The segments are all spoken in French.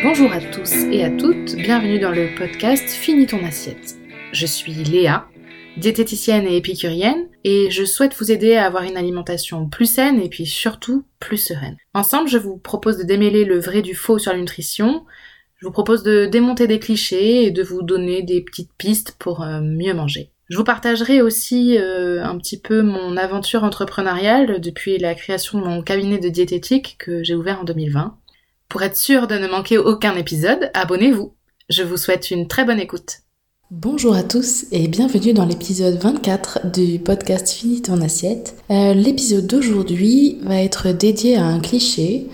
Bonjour à tous et à toutes, bienvenue dans le podcast Finis ton assiette. Je suis Léa, diététicienne et épicurienne, et je souhaite vous aider à avoir une alimentation plus saine et puis surtout plus sereine. Ensemble, je vous propose de démêler le vrai du faux sur la nutrition, je vous propose de démonter des clichés et de vous donner des petites pistes pour euh, mieux manger. Je vous partagerai aussi euh, un petit peu mon aventure entrepreneuriale depuis la création de mon cabinet de diététique que j'ai ouvert en 2020. Pour être sûr de ne manquer aucun épisode, abonnez-vous. Je vous souhaite une très bonne écoute. Bonjour à tous et bienvenue dans l'épisode 24 du podcast Fini ton assiette. Euh, l'épisode d'aujourd'hui va être dédié à un cliché,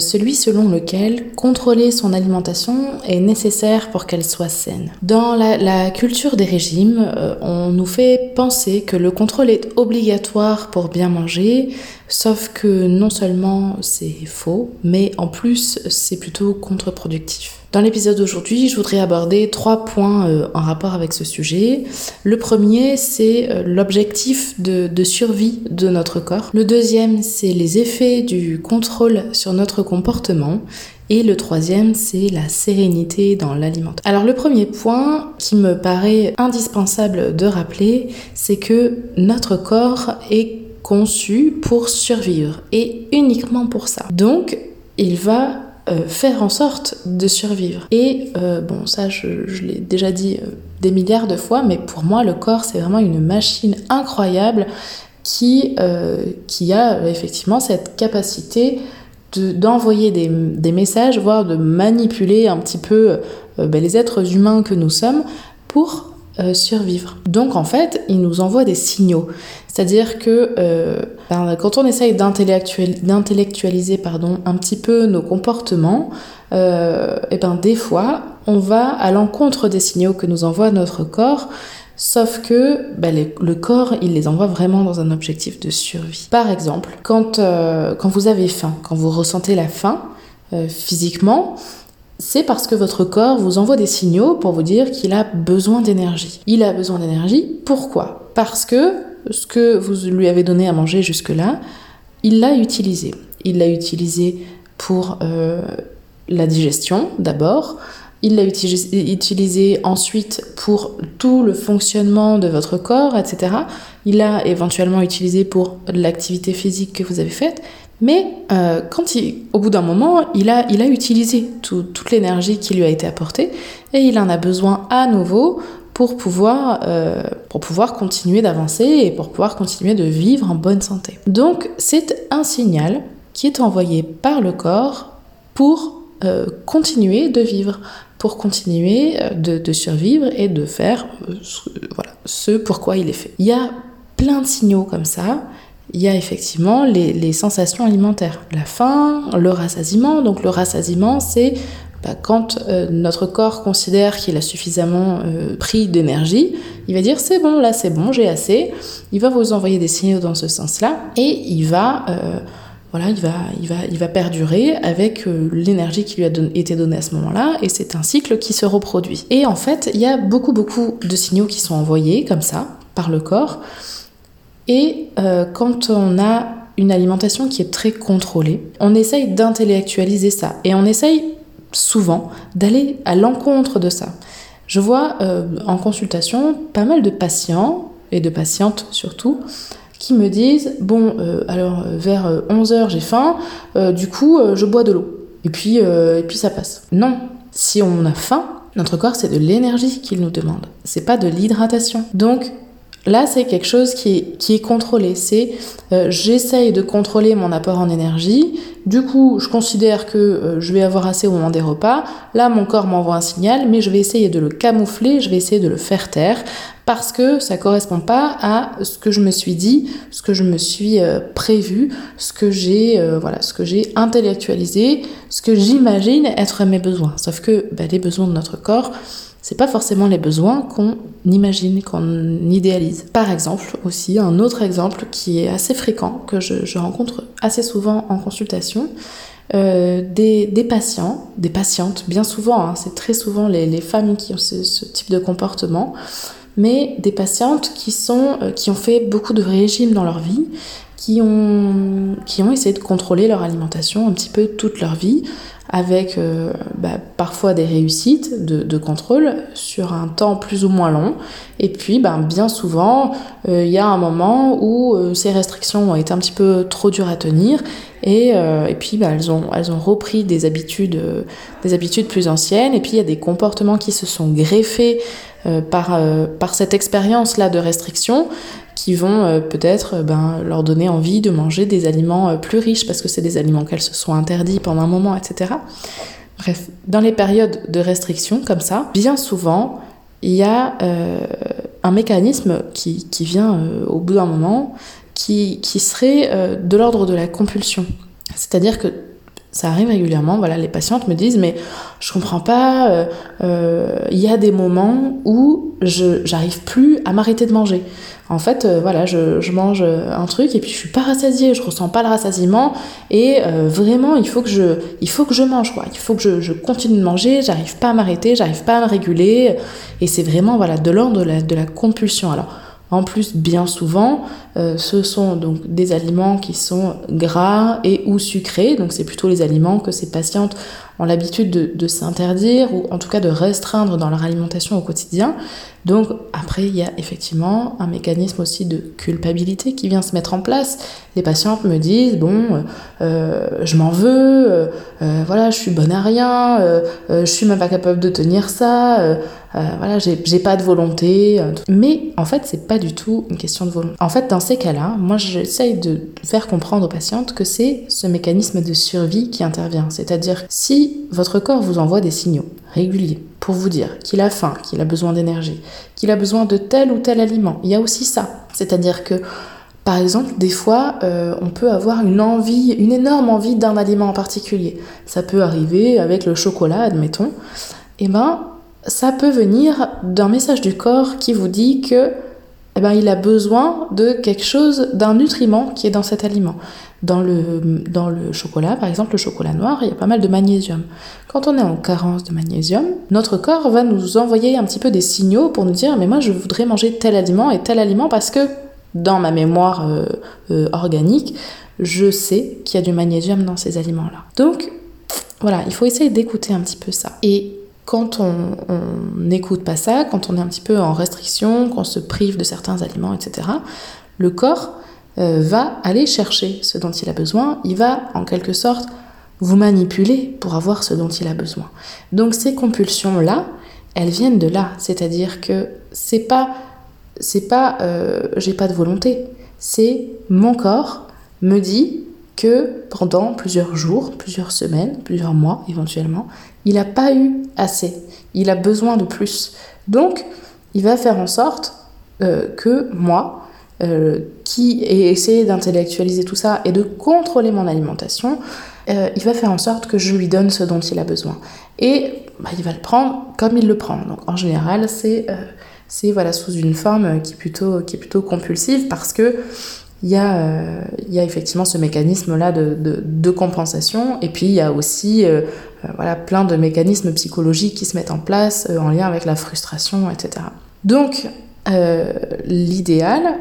celui selon lequel contrôler son alimentation est nécessaire pour qu'elle soit saine. Dans la, culture des régimes, euh, on nous fait penser que le contrôle est obligatoire pour bien manger, sauf que non seulement c'est faux, mais en plus c'est plutôt contre-productif. Dans l'épisode d'aujourd'hui, je voudrais aborder trois points euh, en rapport avec ce sujet. Le premier, c'est euh, l'objectif de, de, survie de notre corps. Le deuxième, c'est les effets du contrôle sur notre comportement. Et le troisième, c'est la sérénité dans l'alimentation. Alors le premier point qui me paraît indispensable de rappeler, c'est que notre corps est conçu pour survivre et uniquement pour ça. Donc, il va euh, faire en sorte de survivre. Et euh, bon, ça, je, l'ai déjà dit euh, des milliards de fois, mais pour moi, le corps, c'est vraiment une machine incroyable qui, qui a effectivement cette capacité d'envoyer des, messages, voire de manipuler un petit peu ben, les êtres humains que nous sommes pour euh, survivre. Donc en fait, il nous envoie des signaux. C'est-à-dire que euh, ben, quand on essaye d'intellectualiser un petit peu nos comportements, euh, et ben des fois, on va à l'encontre des signaux que nous envoie notre corps. Sauf que ben, le corps, il les envoie vraiment dans un objectif de survie. Par exemple, quand, quand vous avez faim, quand vous ressentez la faim physiquement, c'est parce que votre corps vous envoie des signaux pour vous dire qu'il a besoin d'énergie. Il a besoin d'énergie, pourquoi? Parce que ce que vous lui avez donné à manger jusque-là, il l'a utilisé. Il l'a utilisé pour euh, la digestion d'abord, il l'a utilisé ensuite pour tout le fonctionnement de votre corps, etc. Il l'a éventuellement utilisé pour l'activité physique que vous avez faite, mais euh, quand au bout d'un moment, il a, il a utilisé toute l'énergie qui lui a été apportée et il en a besoin à nouveau pour pouvoir, euh, pour pouvoir continuer d'avancer et pour pouvoir continuer de vivre en bonne santé. Donc c'est un signal qui est envoyé par le corps pour euh, continuer de vivre, pour continuer de, de survivre et de faire ce, voilà, ce pourquoi il est fait. Il y a plein de signaux comme ça il y a effectivement les, sensations alimentaires. La faim, le rassasiement. Donc le rassasiement, c'est bah, quand euh, notre corps considère qu'il a suffisamment euh, pris d'énergie, il va dire c'est bon, là c'est bon, j'ai assez. Il va vous envoyer des signaux dans ce sens-là et il va, euh, voilà, il va, il va, il va perdurer avec l'énergie qui lui a été donnée à ce moment-là et c'est un cycle qui se reproduit. Et en fait, il y a beaucoup, beaucoup de signaux qui sont envoyés comme ça par le corps et euh, quand on a une alimentation qui est très contrôlée, on essaye d'intellectualiser ça et on essaye souvent d'aller à l'encontre de ça. Je vois euh, en consultation pas mal de patients et de patientes surtout qui me disent bon euh, alors vers 11h j'ai faim du coup je bois de l'eau et puis et puis ça passe. Non, si on a faim, notre corps c'est de l'énergie qu'il nous demande, c'est pas de l'hydratation. Donc Là, c'est quelque chose qui est, qui est contrôlé. C'est euh, j'essaye de contrôler mon apport en énergie. Du coup, je considère que euh, je vais avoir assez au moment des repas. Là, mon corps m'envoie un signal, mais je vais essayer de le camoufler, je vais essayer de le faire taire parce que ça correspond pas à ce que je me suis dit, ce que je me suis euh, prévu, ce que j'ai voilà, ce que j'ai intellectualisé, ce que j'imagine être mes besoins. Sauf que bah, les besoins de notre corps, c'est pas forcément les besoins qu'on imagine, qu'on idéalise. Par exemple, aussi, un autre exemple qui est assez fréquent, que je, rencontre assez souvent en consultation, euh, des, patients, des patientes, bien souvent, hein, c'est très souvent les, femmes qui ont ce, type de comportement, mais des patientes qui, sont, euh, qui ont fait beaucoup de régimes dans leur vie, qui ont, qui ont essayé de contrôler leur alimentation un petit peu toute leur vie, avec euh, bah, parfois des réussites de, contrôle sur un temps plus ou moins long. Et puis, ben, bien souvent, euh, il y a un moment où euh, ces restrictions ont été un petit peu trop dures à tenir. Et, et puis, ben, elles, ont, elles ont repris des habitudes, des habitudes plus anciennes. Et puis, il y a des comportements qui se sont greffés par, par cette expérience-là de restriction qui vont euh, peut-être euh, ben, leur donner envie de manger des aliments euh, plus riches parce que c'est des aliments qu'elles se sont interdits pendant un moment, etc. Bref, dans les périodes de restriction comme ça, bien souvent, il y a un mécanisme qui, qui vient au bout d'un moment qui, qui serait de l'ordre de la compulsion. C'est-à-dire que ça arrive régulièrement, voilà, les patientes me disent mais je comprends pas, il y a des moments où je j'arrive plus à m'arrêter de manger. En fait, euh, voilà, je, mange un truc et puis je suis pas rassasiée, je ressens pas le rassasiement et euh, vraiment il faut que je, il faut que je mange quoi, il faut que je, continue de manger, j'arrive pas à m'arrêter, j'arrive pas à me réguler et c'est vraiment voilà de l'ordre de la, de la compulsion. Alors en plus, bien souvent, euh, ce sont donc des aliments qui sont gras et ou sucrés. Donc c'est plutôt les aliments que ces patientes ont l'habitude de, s'interdire ou en tout cas de restreindre dans leur alimentation au quotidien. Donc après, il y a effectivement un mécanisme aussi de culpabilité qui vient se mettre en place. Les patientes me disent, bon, euh, je m'en veux, euh, voilà, je suis bonne à rien, je suis même pas capable de tenir ça, voilà, j'ai pas de volonté. Mais en fait, c'est pas du tout une question de volonté. En fait, ces cas-là, moi j'essaye de faire comprendre aux patientes que c'est ce mécanisme de survie qui intervient. C'est-à-dire si votre corps vous envoie des signaux réguliers pour vous dire qu'il a faim, qu'il a besoin d'énergie, qu'il a besoin de tel ou tel aliment, il y a aussi ça. C'est-à-dire que par exemple, des fois, euh, on peut avoir une envie, une énorme envie d'un aliment en particulier. Ça peut arriver avec le chocolat, admettons. Et eh ben, ça peut venir d'un message du corps qui vous dit que eh ben, il a besoin de quelque chose, d'un nutriment qui est dans cet aliment. Dans le, dans le chocolat, par exemple, le chocolat noir, il y a pas mal de magnésium. Quand on est en carence de magnésium, notre corps va nous envoyer un petit peu des signaux pour nous dire mais moi je voudrais manger tel aliment et tel aliment parce que dans ma mémoire euh, euh, organique, je sais qu'il y a du magnésium dans ces aliments-là. Donc voilà, il faut essayer d'écouter un petit peu ça. Et quand on n'écoute pas ça, quand on est un petit peu en restriction, qu'on se prive de certains aliments, etc., le corps euh, va aller chercher ce dont il a besoin, il va en quelque sorte vous manipuler pour avoir ce dont il a besoin. Donc ces compulsions-là, elles viennent de là, c'est-à-dire que c'est pas, c'est pas, euh, j'ai pas de volonté, c'est mon corps me dit que pendant plusieurs jours, plusieurs semaines, plusieurs mois éventuellement, il n'a pas eu assez. Il a besoin de plus. Donc, il va faire en sorte euh, que moi, euh, qui ai essayé d'intellectualiser tout ça et de contrôler mon alimentation, euh, il va faire en sorte que je lui donne ce dont il a besoin. Et bah, il va le prendre comme il le prend. Donc, en général, c'est voilà, sous une forme qui est plutôt, plutôt compulsive parce que il y, a, effectivement ce mécanisme-là de, de, compensation, et puis il y a aussi voilà, plein de mécanismes psychologiques qui se mettent en place en lien avec la frustration, etc. Donc, l'idéal,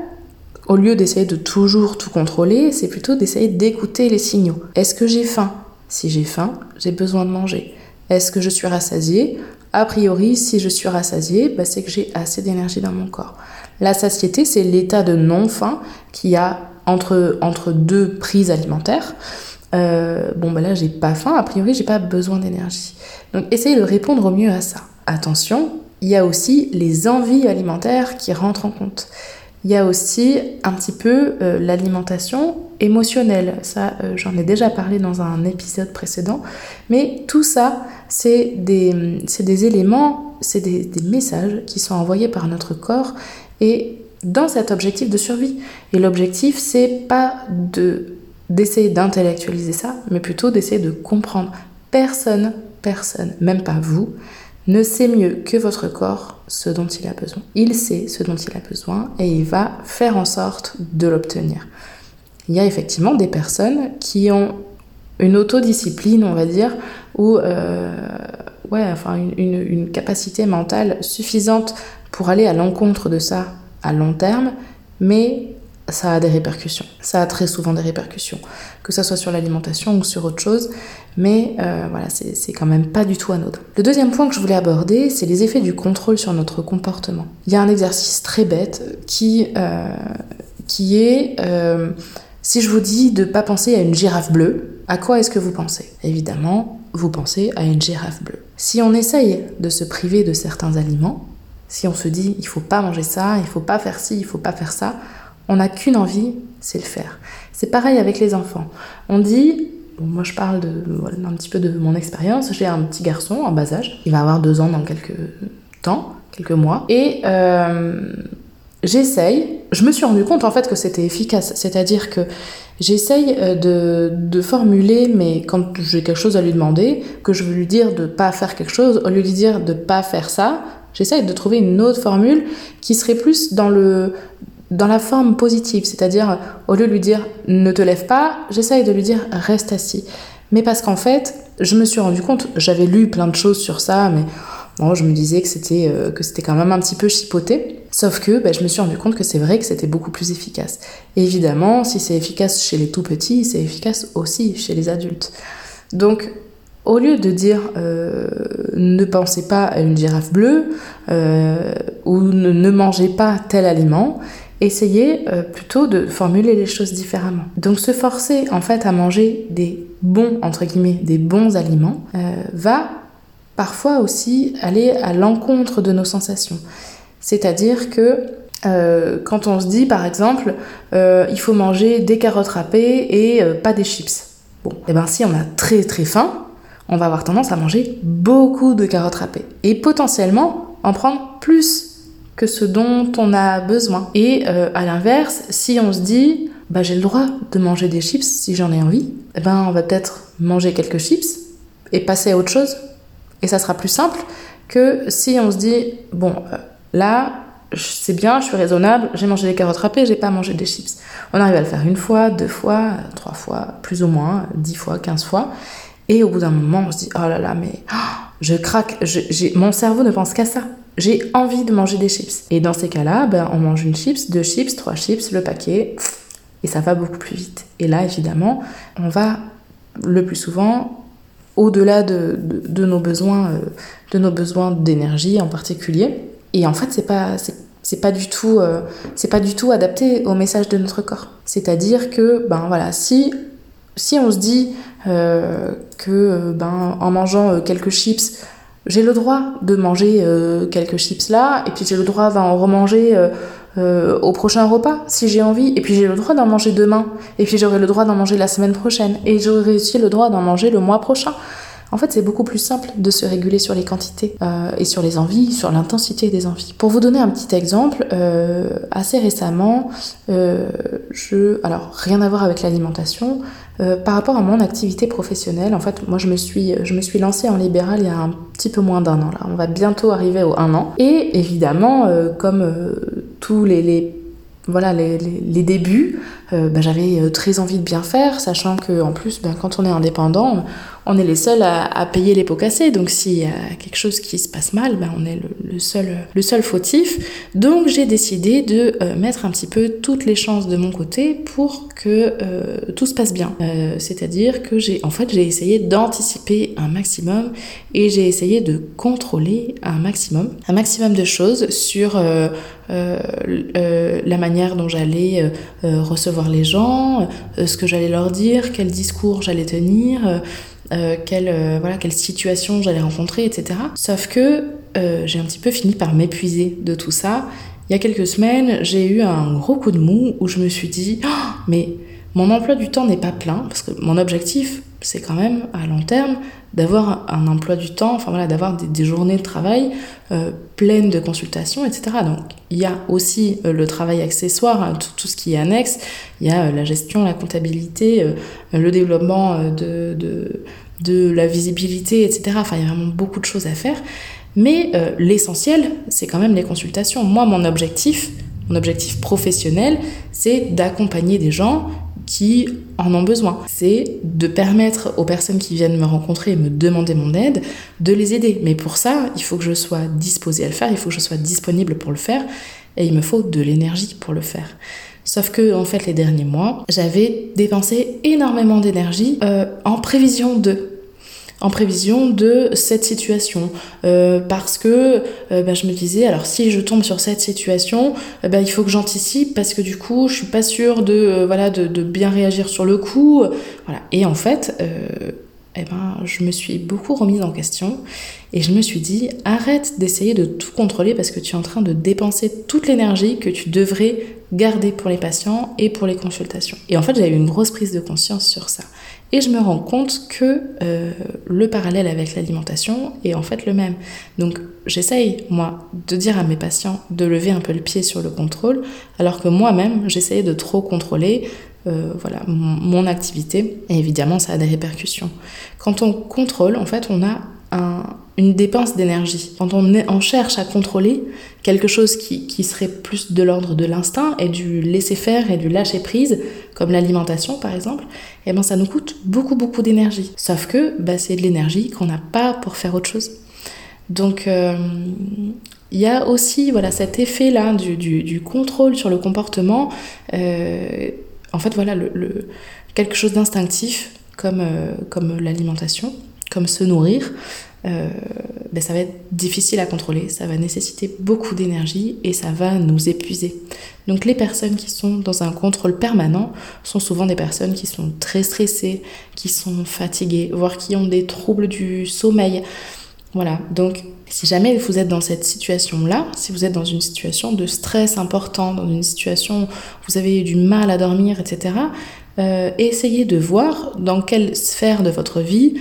au lieu d'essayer de toujours tout contrôler, c'est plutôt d'essayer d'écouter les signaux. Est-ce que j'ai faim? Si j'ai faim, j'ai besoin de manger. Est-ce que je suis rassasiée? A priori, si je suis rassasiée, bah, c'est que j'ai assez d'énergie dans mon corps. La satiété, c'est l'état de non-faim qu'il y a entre deux prises alimentaires. Euh, bon, ben là, j'ai pas faim, a priori, j'ai pas besoin d'énergie. Donc, essayez de répondre au mieux à ça. Attention, il y a aussi les envies alimentaires qui rentrent en compte. Il y a aussi un petit peu euh, l'alimentation émotionnelle. Ça, euh, j'en ai déjà parlé dans un épisode précédent. Mais tout ça, c'est des, des éléments, c'est des, des messages qui sont envoyés par notre corps et dans cet objectif de survie. Et l'objectif, c'est pas de d'essayer d'intellectualiser ça, mais plutôt d'essayer de comprendre. Personne, personne, même pas vous, ne sait mieux que votre corps ce dont il a besoin. Il sait ce dont il a besoin et il va faire en sorte de l'obtenir. Il y a effectivement des personnes qui ont une autodiscipline, on va dire, ou euh, ouais, enfin une, une, capacité mentale suffisante pour aller à l'encontre de ça à long terme, mais ça a des répercussions. Ça a très souvent des répercussions, que ce soit sur l'alimentation ou sur autre chose, mais euh, voilà, c'est quand même pas du tout anodin. Le deuxième point que je voulais aborder, c'est les effets du contrôle sur notre comportement. Il y a un exercice très bête qui, euh, qui est, euh, si je vous dis de ne pas penser à une girafe bleue, à quoi est-ce que vous pensez? Évidemment, vous pensez à une girafe bleue. Si on essaye de se priver de certains aliments, si on se dit il faut pas manger ça, il faut pas faire ci, il faut pas faire ça, on n'a qu'une envie, c'est le faire. C'est pareil avec les enfants. On dit, moi je parle de, un petit peu de mon expérience, j'ai un petit garçon en bas âge, il va avoir deux ans dans quelques temps, quelques mois, et euh, j'essaye, je me suis rendu compte en fait que c'était efficace, c'est-à-dire que j'essaye euh, de, formuler, mais quand j'ai quelque chose à lui demander, que je veux lui dire de pas faire quelque chose, au lieu de lui dire de pas faire ça, j'essaye de trouver une autre formule qui serait plus dans le dans la forme positive, c'est-à-dire au lieu de lui dire ne te lève pas, j'essaye de lui dire reste assis. Mais parce qu'en fait, je me suis rendu compte, j'avais lu plein de choses sur ça, mais bon, je me disais que c'était euh, que c'était quand même un petit peu chipoté. Sauf que ben, je me suis rendu compte que c'est vrai que c'était beaucoup plus efficace. évidemment, si c'est efficace chez les tout petits, c'est efficace aussi chez les adultes. Donc, au lieu de dire euh, ne pensez pas à une girafe bleue euh, ou ne, ne, mangez pas tel aliment, essayez euh, plutôt de formuler les choses différemment. Donc se forcer en fait à manger des bons, entre guillemets, des bons aliments, euh, va parfois aussi aller à l'encontre de nos sensations. C'est-à-dire que euh, quand on se dit par exemple il faut manger des carottes râpées et pas des chips. Bon, et eh ben si on a très très faim, on va avoir tendance à manger beaucoup de carottes râpées et potentiellement en prendre plus que ce dont on a besoin. Et euh, à l'inverse, si on se dit, bah, j'ai le droit de manger des chips si j'en ai envie, eh ben, on va peut-être manger quelques chips et passer à autre chose. Et ça sera plus simple que si on se dit, bon, euh, là, c'est bien, je suis raisonnable, j'ai mangé des carottes râpées, j'ai pas mangé des chips. On arrive à le faire une fois, deux fois, trois fois, plus ou moins, dix fois, quinze fois. Et au bout d'un moment, on se dit, oh là là, mais oh, je craque, mon cerveau ne pense qu'à ça j'ai envie de manger des chips. Et dans ces cas-là, ben, on mange une chips, deux chips, trois chips, le paquet, et ça va beaucoup plus vite. Et là, évidemment, on va le plus souvent au-delà de, de, nos besoins, euh, de nos besoins d'énergie en particulier. Et en fait, c'est pas c'est pas du tout euh, c'est pas du tout adapté au message de notre corps. C'est-à-dire que ben voilà, si si on se dit euh, que ben en mangeant quelques chips j'ai le droit de manger euh, quelques chips là, et puis j'ai le droit d'en remanger euh, euh, au prochain repas si j'ai envie, et puis j'ai le droit d'en manger demain, et puis j'aurai le droit d'en manger la semaine prochaine, et j'aurai aussi le droit d'en manger le mois prochain. En fait, c'est beaucoup plus simple de se réguler sur les quantités euh, et sur les envies, sur l'intensité des envies. Pour vous donner un petit exemple, euh, assez récemment, euh, je, alors rien à voir avec l'alimentation, par rapport à mon activité professionnelle, en fait, moi je me suis, je me suis lancée en libéral il y a un petit peu moins d'un an là. On va bientôt arriver au un an. Et évidemment, comme tous les, voilà les, les, débuts, bah, j'avais très envie de bien faire, sachant que en plus, bah, quand on est indépendant, on est les seuls à, payer les pots cassés. Donc s'il y a quelque chose qui se passe mal, bah, on est le, seul, le seul fautif. Donc j'ai décidé de euh, mettre un petit peu toutes les chances de mon côté pour que tout se passe bien. C'est-à-dire que j'ai en fait j'ai essayé d'anticiper un maximum et j'ai essayé de contrôler un maximum, un maximum de choses sur euh, euh, la manière dont j'allais euh, recevoir les gens, ce que j'allais leur dire, quel discours j'allais tenir, quelle, voilà, quelle situation j'allais rencontrer, etc. Sauf que j'ai un petit peu fini par m'épuiser de tout ça. Il y a quelques semaines, j'ai eu un gros coup de mou où je me suis dit, oh, mais mon emploi du temps n'est pas plein, parce que mon objectif, c'est quand même à long terme d'avoir un emploi du temps, enfin voilà, d'avoir des, journées de travail euh, pleines de consultations, etc. Donc il y a aussi euh, le travail accessoire, hein, tout, ce qui est annexe, il y a euh, la gestion, la comptabilité, le développement de, de, de, la visibilité, etc. Enfin il y a vraiment beaucoup de choses à faire. Mais l'essentiel, c'est quand même les consultations. Moi, mon objectif, mon objectif professionnel, c'est d'accompagner des gens qui en ont besoin. C'est de permettre aux personnes qui viennent me rencontrer et me demander mon aide de les aider. Mais pour ça, il faut que je sois disposée à le faire, il faut que je sois disponible pour le faire et il me faut de l'énergie pour le faire. Sauf que, en fait, les derniers mois, j'avais dépensé énormément d'énergie euh, en prévision de en prévision de cette situation. Euh, parce que euh, bah, je me disais alors si je tombe sur cette situation bah, il faut que j'anticipe parce que du coup je suis pas sûre de voilà de, bien réagir sur le coup. Voilà. Et en fait eh ben, je me suis beaucoup remise en question et je me suis dit arrête d'essayer de tout contrôler parce que tu es en train de dépenser toute l'énergie que tu devrais garder pour les patients et pour les consultations. Et en fait, eu une grosse prise de conscience sur ça. Et je me rends compte que euh, le parallèle avec l'alimentation est en fait le même. Donc j'essaye, moi, de dire à mes patients de lever un peu le pied sur le contrôle, alors que moi-même, j'essayais de trop contrôler euh, voilà, mon activité. Et évidemment, ça a des répercussions. Quand on contrôle, en fait, on a une dépense d'énergie. Quand on, cherche à contrôler quelque chose qui, serait plus de l'ordre de l'instinct et du laisser faire et du lâcher prise, comme l'alimentation par exemple, eh ben ça nous coûte beaucoup beaucoup d'énergie. Sauf que bah, c'est de l'énergie qu'on n'a pas pour faire autre chose. Donc euh, il y a aussi voilà cet effet là du, contrôle sur le comportement. Euh, en fait, voilà, quelque chose d'instinctif euh, comme l'alimentation, comme se nourrir, euh, ben ça va être difficile à contrôler, ça va nécessiter beaucoup d'énergie et ça va nous épuiser. Donc les personnes qui sont dans un contrôle permanent sont souvent des personnes qui sont très stressées, qui sont fatiguées, voire qui ont des troubles du sommeil. Voilà, donc si jamais vous êtes dans cette situation-là, si vous êtes dans une situation de stress important, dans une situation où vous avez du mal à dormir, etc., euh, essayez de voir dans quelle sphère de votre vie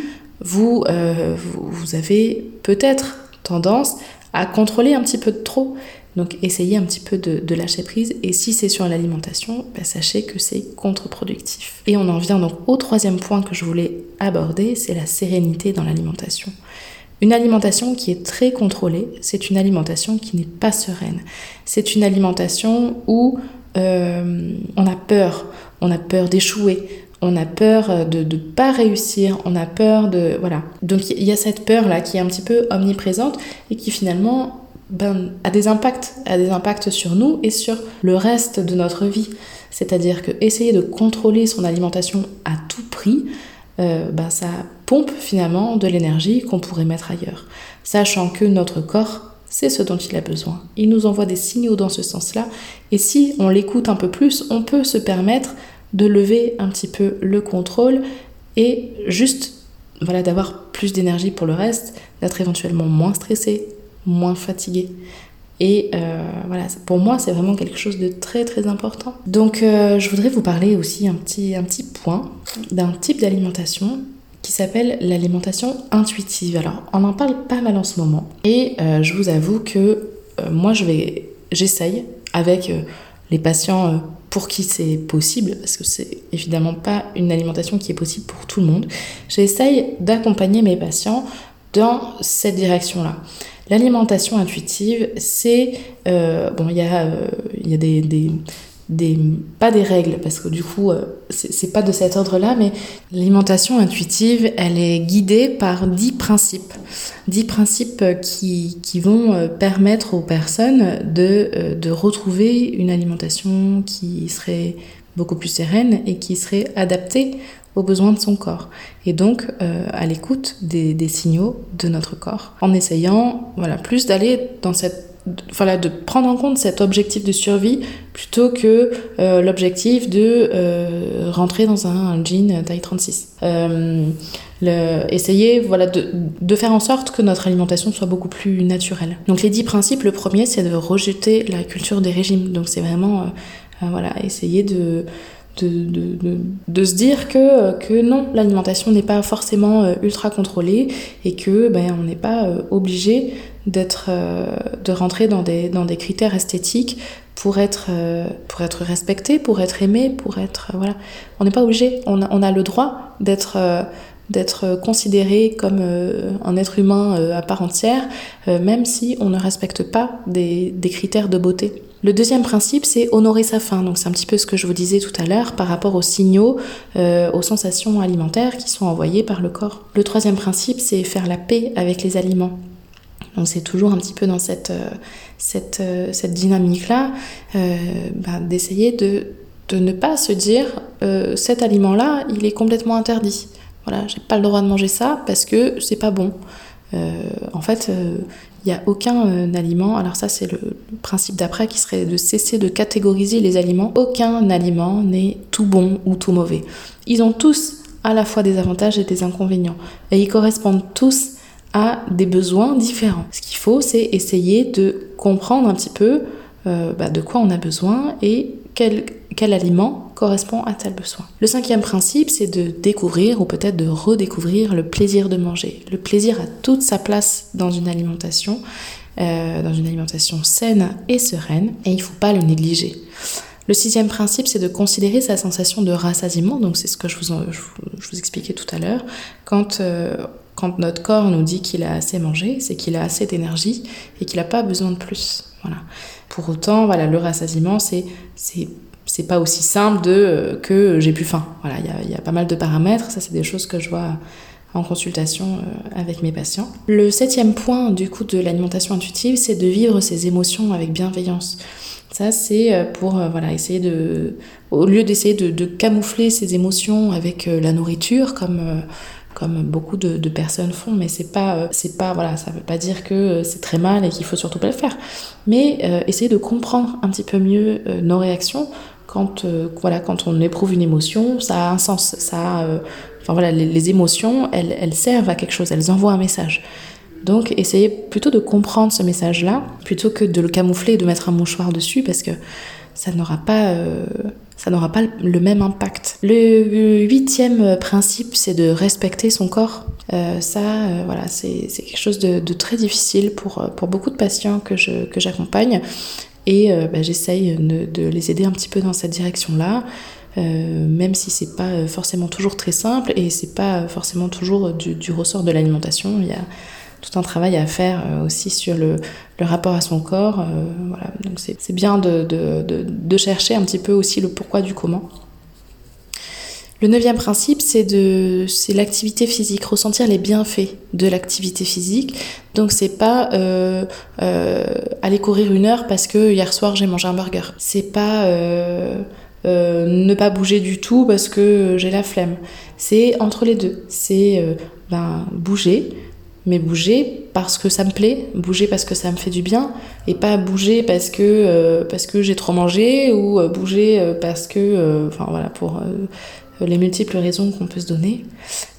vous, euh, vous, avez peut-être tendance à contrôler un petit peu trop. Donc essayez un petit peu de, lâcher prise et si c'est sur l'alimentation, bah, sachez que c'est contre-productif. Et on en vient donc au troisième point que je voulais aborder, c'est la sérénité dans l'alimentation. Une alimentation qui est très contrôlée, c'est une alimentation qui n'est pas sereine. C'est une alimentation où euh, on a peur, on a peur d'échouer, on a peur de ne pas réussir, on a peur de... Voilà. Donc il y a cette peur-là qui est un petit peu omniprésente et qui finalement ben, a des impacts, a des impacts sur nous et sur le reste de notre vie. C'est-à-dire que essayer de contrôler son alimentation à tout prix, euh, ben, ça pompe finalement de l'énergie qu'on pourrait mettre ailleurs, sachant que notre corps, c'est ce dont il a besoin. Il nous envoie des signaux dans ce sens-là, et si on l'écoute un peu plus, on peut se permettre de lever un petit peu le contrôle et juste voilà d'avoir plus d'énergie pour le reste, d'être éventuellement moins stressé, moins fatigué. Et euh, voilà, pour moi, c'est vraiment quelque chose de très très important. Donc, euh, je voudrais vous parler aussi un petit, point d'un type d'alimentation qui s'appelle l'alimentation intuitive. Alors, on en parle pas mal en ce moment. Et euh, je vous avoue que moi, je vais, j'essaye avec les patients pour qui c'est possible, parce que c'est évidemment pas une alimentation qui est possible pour tout le monde. J'essaye d'accompagner mes patients dans cette direction-là. L'alimentation intuitive, c'est... Euh, bon, il y a, euh, y a des, des, Pas des règles, parce que du coup, euh, c'est pas de cet ordre-là, mais l'alimentation intuitive, elle est guidée par dix principes. Dix principes qui, qui vont permettre aux personnes de, de retrouver une alimentation qui serait beaucoup plus sereine et qui serait adaptée aux besoins de son corps et donc euh, à l'écoute des, des, signaux de notre corps en essayant voilà plus d'aller dans cette voilà de prendre en compte cet objectif de survie plutôt que euh, l'objectif de euh, rentrer dans un, jean taille 36 euh, le, essayer voilà de, de, faire en sorte que notre alimentation soit beaucoup plus naturelle. Donc les dix principes le premier c'est de rejeter la culture des régimes. Donc c'est vraiment voilà essayer de de, de, de, se dire que, que non, l'alimentation n'est pas forcément ultra contrôlée et que ben, on n'est pas obligé d'être euh, de rentrer dans des, dans des critères esthétiques pour être, pour être respecté, pour être aimé, pour être... voilà. On n'est pas obligé, on a, on a le droit d'être d'être considéré comme un être humain à part entière, même si on ne respecte pas des, des critères de beauté. Le deuxième principe, c'est honorer sa faim. Donc c'est un petit peu ce que je vous disais tout à l'heure par rapport aux signaux, euh, aux sensations alimentaires qui sont envoyées par le corps. Le troisième principe, c'est faire la paix avec les aliments. Donc c'est toujours un petit peu dans cette, cette, cette dynamique-là bah, d'essayer de, de ne pas se dire cet aliment-là, il est complètement interdit. Voilà, j'ai pas le droit de manger ça parce que c'est pas bon. en fait, il n'y a aucun euh, aliment, alors ça c'est le principe d'après qui serait de cesser de catégoriser les aliments. Aucun aliment n'est tout bon ou tout mauvais. Ils ont tous à la fois des avantages et des inconvénients. Et ils correspondent tous à des besoins différents. Ce qu'il faut, c'est essayer de comprendre un petit peu euh, bah, de quoi on a besoin et quel, aliment correspond à tel besoin. Le cinquième principe, c'est de découvrir ou peut-être de redécouvrir le plaisir de manger. Le plaisir a toute sa place dans une alimentation, euh, dans une alimentation saine et sereine, et il ne faut pas le négliger. Le sixième principe, c'est de considérer sa sensation de rassasiement, donc c'est ce que je vous, je expliquais tout à l'heure. Quand, euh, quand notre corps nous dit qu'il a assez mangé, c'est qu'il a assez d'énergie et qu'il n'a pas besoin de plus. Voilà. Pour autant, voilà, le rassasiement, c'est c'est pas aussi simple de euh, que j'ai plus faim. Voilà, il y a, pas mal de paramètres. Ça, c'est des choses que je vois en consultation euh, avec mes patients. Le septième point du coup de l'alimentation intuitive, c'est de vivre ses émotions avec bienveillance. Ça, c'est euh, pour voilà essayer de, au lieu d'essayer de, camoufler ses émotions avec la nourriture, comme comme beaucoup de, personnes font, mais c'est pas, c'est pas, voilà, ça veut pas dire que c'est très mal et qu'il faut surtout pas le faire. Mais essayer de comprendre un petit peu mieux nos réactions quand, euh, voilà, quand on éprouve une émotion, ça a un sens. Ça euh, enfin, voilà, les, émotions, elles, elles, servent à quelque chose, elles envoient un message. Donc, essayez plutôt de comprendre ce message-là, plutôt que de le camoufler et de mettre un mouchoir dessus, parce que ça n'aura pas, euh, ça n'aura pas le même impact. Le huitième principe, c'est de respecter son corps. ça, voilà, c'est quelque chose de, très difficile pour, pour beaucoup de patients que j'accompagne. Que et euh, bah, j'essaye de, les aider un petit peu dans cette direction-là. Euh, même si c'est pas euh, forcément toujours très simple et c'est pas forcément toujours du, ressort de l'alimentation. Il y a tout un travail à faire aussi sur le, rapport à son corps. voilà. Donc c'est bien de, chercher un petit peu aussi le pourquoi du comment. Le neuvième principe, c'est l'activité physique, ressentir les bienfaits de l'activité physique. Donc c'est pas euh, euh, aller courir une heure parce que hier soir j'ai mangé un burger. C'est pas euh, ne pas bouger du tout parce que j'ai la flemme. C'est entre les deux. C'est ben, bouger, mais bouger parce que ça me plaît, bouger parce que ça me fait du bien, et pas bouger parce que parce que j'ai trop mangé ou bouger parce que, enfin voilà, pour euh, les multiples raisons qu'on peut se donner.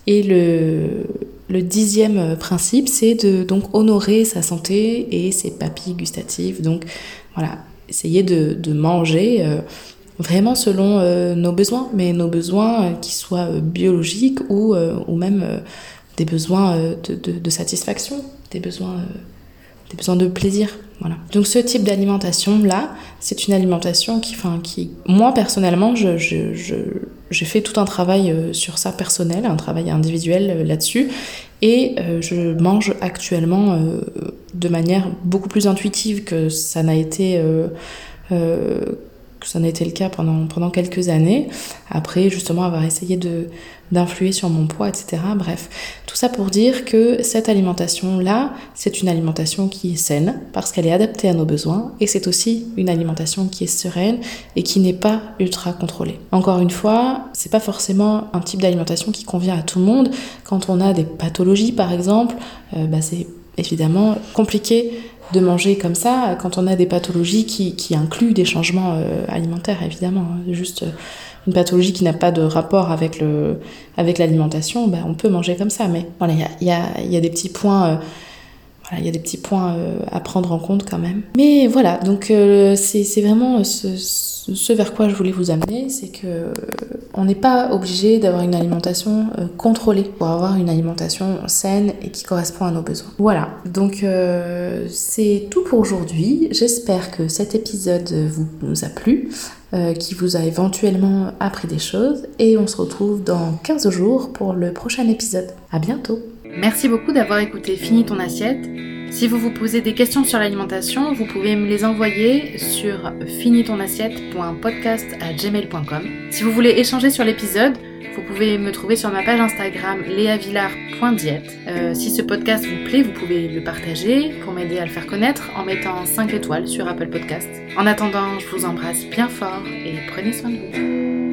Et le, le dixième principe, c'est de donc honorer sa santé et ses papilles gustatives. Donc voilà, essayer de, de manger euh, vraiment selon euh, nos besoins, mais nos besoins qui soient biologiques ou, ou même des besoins de, de, satisfaction, des besoins des besoins de plaisir. Voilà. Donc ce type d'alimentation là, c'est une alimentation qui, enfin, qui, moi personnellement, je, je, j'ai fait tout un travail euh, sur ça personnel, un travail individuel euh, là-dessus, et euh, je mange actuellement de manière beaucoup plus intuitive que ça n'a été ça n'a été le cas pendant, quelques années. Après, justement, avoir essayé d'influer sur mon poids, etc. Bref, tout ça pour dire que cette alimentation-là, c'est une alimentation qui est saine parce qu'elle est adaptée à nos besoins et c'est aussi une alimentation qui est sereine et qui n'est pas ultra contrôlée. Encore une fois, c'est pas forcément un type d'alimentation qui convient à tout le monde. Quand on a des pathologies, par exemple, euh, bah, c'est évidemment compliqué de manger comme ça quand on a des pathologies qui, qui incluent des changements euh, alimentaires, évidemment. Juste euh, une pathologie qui n'a pas de rapport avec le avec l'alimentation, ben, on peut manger comme ça. Mais voilà, il y a, y, a, y a, des petits points. Euh, il y a des petits points à prendre en compte quand même. Mais voilà, donc c'est vraiment ce, vers quoi je voulais vous amener, c'est que on n'est pas obligé d'avoir une alimentation euh, contrôlée pour avoir une alimentation saine et qui correspond à nos besoins. Voilà, donc euh, c'est tout pour aujourd'hui. J'espère que cet épisode vous, a plu, euh, qui vous a éventuellement appris des choses et on se retrouve dans 15 jours pour le prochain épisode. À bientôt. Merci beaucoup d'avoir écouté Fini ton assiette. Si vous vous posez des questions sur l'alimentation, vous pouvez me les envoyer sur finitonassiette.podcast@gmail.com. Si vous voulez échanger sur l'épisode, vous pouvez me trouver sur ma page Instagram léavillard.diète. Euh, si ce podcast vous plaît, vous pouvez le partager pour m'aider à le faire connaître en mettant 5 étoiles sur Apple Podcast. En attendant, je vous embrasse bien fort et prenez soin de vous.